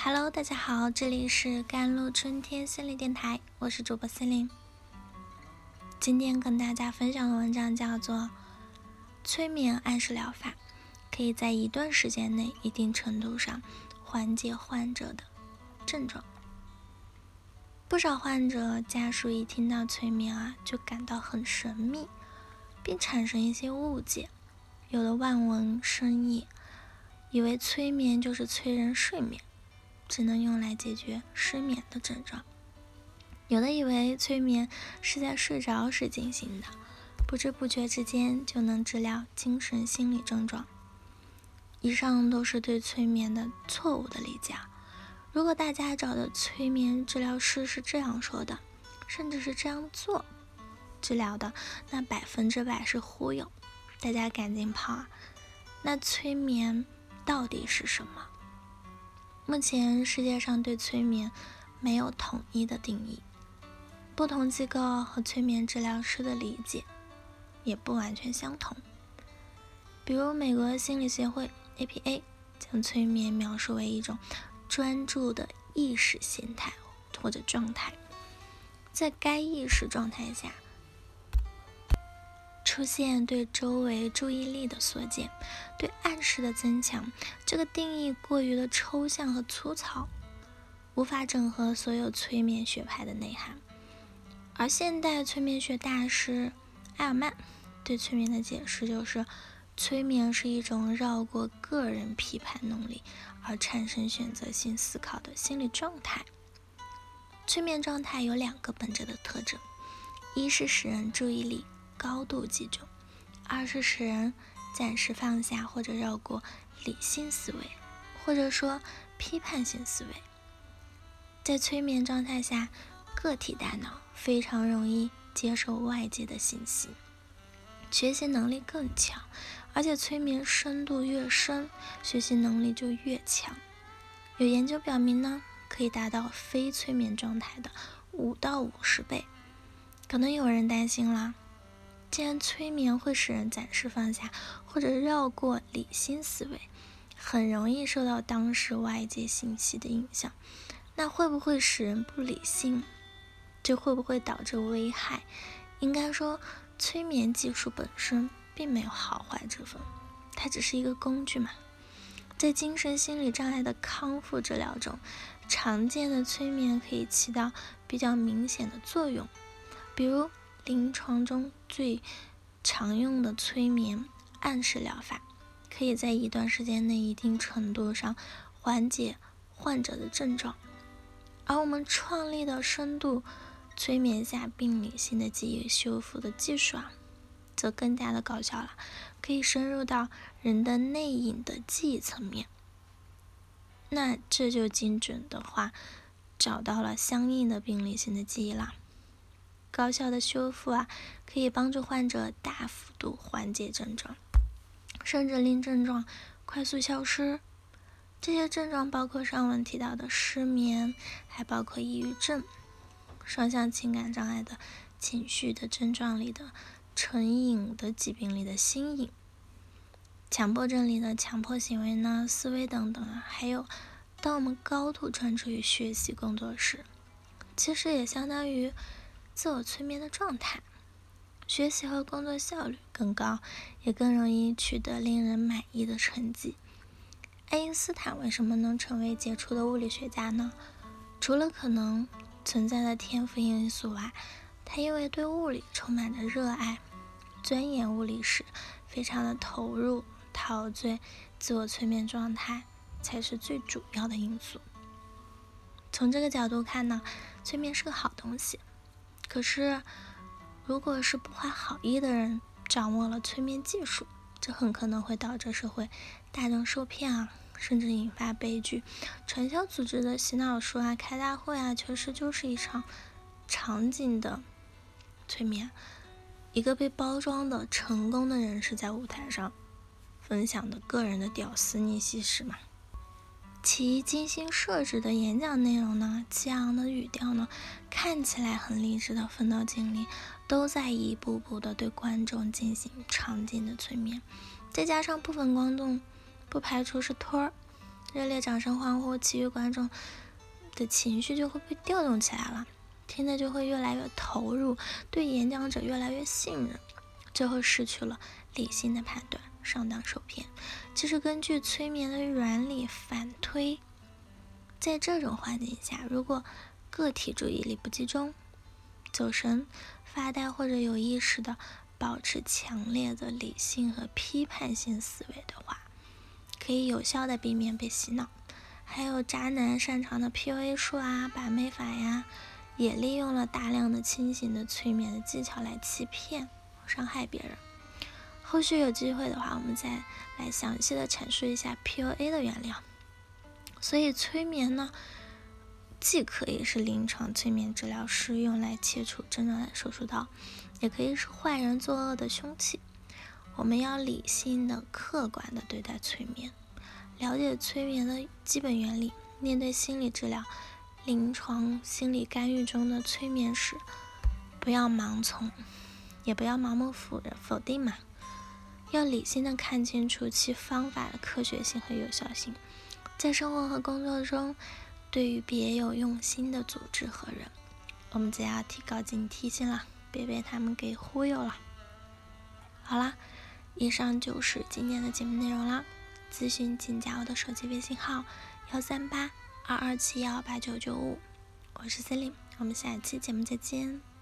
Hello，大家好，这里是甘露春天心理电台，我是主播心灵。今天跟大家分享的文章叫做《催眠暗示疗法》，可以在一段时间内一定程度上缓解患者的症状。不少患者家属一听到催眠啊，就感到很神秘，并产生一些误解，有的望文生义，以为催眠就是催人睡眠。只能用来解决失眠的症状。有的以为催眠是在睡着时进行的，不知不觉之间就能治疗精神心理症状。以上都是对催眠的错误的理解。如果大家找的催眠治疗师是这样说的，甚至是这样做治疗的，那百分之百是忽悠。大家赶紧跑啊！那催眠到底是什么？目前世界上对催眠没有统一的定义，不同机构和催眠治疗师的理解也不完全相同。比如，美国心理协会 （APA） 将催眠描述为一种专注的意识形态或者状态，在该意识状态下。出现对周围注意力的缩减，对暗示的增强。这个定义过于的抽象和粗糙，无法整合所有催眠学派的内涵。而现代催眠学大师埃尔曼对催眠的解释就是：催眠是一种绕过个人批判能力而产生选择性思考的心理状态。催眠状态有两个本质的特征：一是使人注意力。高度集中，二是使人暂时放下或者绕过理性思维，或者说批判性思维。在催眠状态下，个体大脑非常容易接受外界的信息，学习能力更强，而且催眠深度越深，学习能力就越强。有研究表明呢，可以达到非催眠状态的五到五十倍。可能有人担心啦。既然催眠会使人暂时放下或者绕过理性思维，很容易受到当时外界信息的影响，那会不会使人不理性？这会不会导致危害？应该说，催眠技术本身并没有好坏之分，它只是一个工具嘛。在精神心理障碍的康复治疗中，常见的催眠可以起到比较明显的作用，比如。临床中最常用的催眠暗示疗法，可以在一段时间内一定程度上缓解患者的症状。而我们创立的深度催眠下病理性的记忆修复的技术啊，则更加的高效了，可以深入到人的内隐的记忆层面。那这就精准的话，找到了相应的病理性的记忆啦。高效的修复啊，可以帮助患者大幅度缓解症状，甚至令症状快速消失。这些症状包括上文提到的失眠，还包括抑郁症、双向情感障碍的情绪的症状里的成瘾的疾病里的心瘾，强迫症里的强迫行为呢、思维等等啊。还有，当我们高度专注于学习工作时，其实也相当于。自我催眠的状态，学习和工作效率更高，也更容易取得令人满意的成绩。爱因斯坦为什么能成为杰出的物理学家呢？除了可能存在的天赋因素外，他因为对物理充满着热爱，钻研物理时非常的投入、陶醉，自我催眠状态才是最主要的因素。从这个角度看呢，催眠是个好东西。可是，如果是不怀好意的人掌握了催眠技术，这很可能会导致社会大众受骗啊，甚至引发悲剧。传销组织的洗脑术啊、开大会啊，其实就是一场场景的催眠。一个被包装的成功的人士在舞台上分享的个人的屌丝逆袭史嘛。其精心设置的演讲内容呢，激昂的语调呢，看起来很励志的奋斗经历，都在一步步的对观众进行场景的催眠。再加上部分观众不排除是托儿，热烈掌声欢呼，其余观众的情绪就会被调动起来了，听的就会越来越投入，对演讲者越来越信任，最后失去了理性的判断，上当受骗。其实根据催眠的原理反推，在这种环境下，如果个体注意力不集中、走神、发呆或者有意识的保持强烈的理性和批判性思维的话，可以有效的避免被洗脑。还有渣男擅长的 PUA 术啊、把妹法呀，也利用了大量的清醒的催眠的技巧来欺骗、伤害别人。后续有机会的话，我们再来详细的阐述一下 PUA 的原理。所以催眠呢？既可以是临床催眠治疗师用来切除症状的手术刀，也可以是坏人作恶的凶器。我们要理性的、客观的对待催眠，了解催眠的基本原理。面对心理治疗、临床心理干预中的催眠时，不要盲从，也不要盲目否认、否定嘛。要理性的看清楚其方法的科学性和有效性，在生活和工作中。对于别有用心的组织和人，我们就要提高警惕性了，别被他们给忽悠了。好啦，以上就是今天的节目内容了。咨询请加我的手机微信号：幺三八二二七幺八九九五，我是 Celine，我们下期节目再见。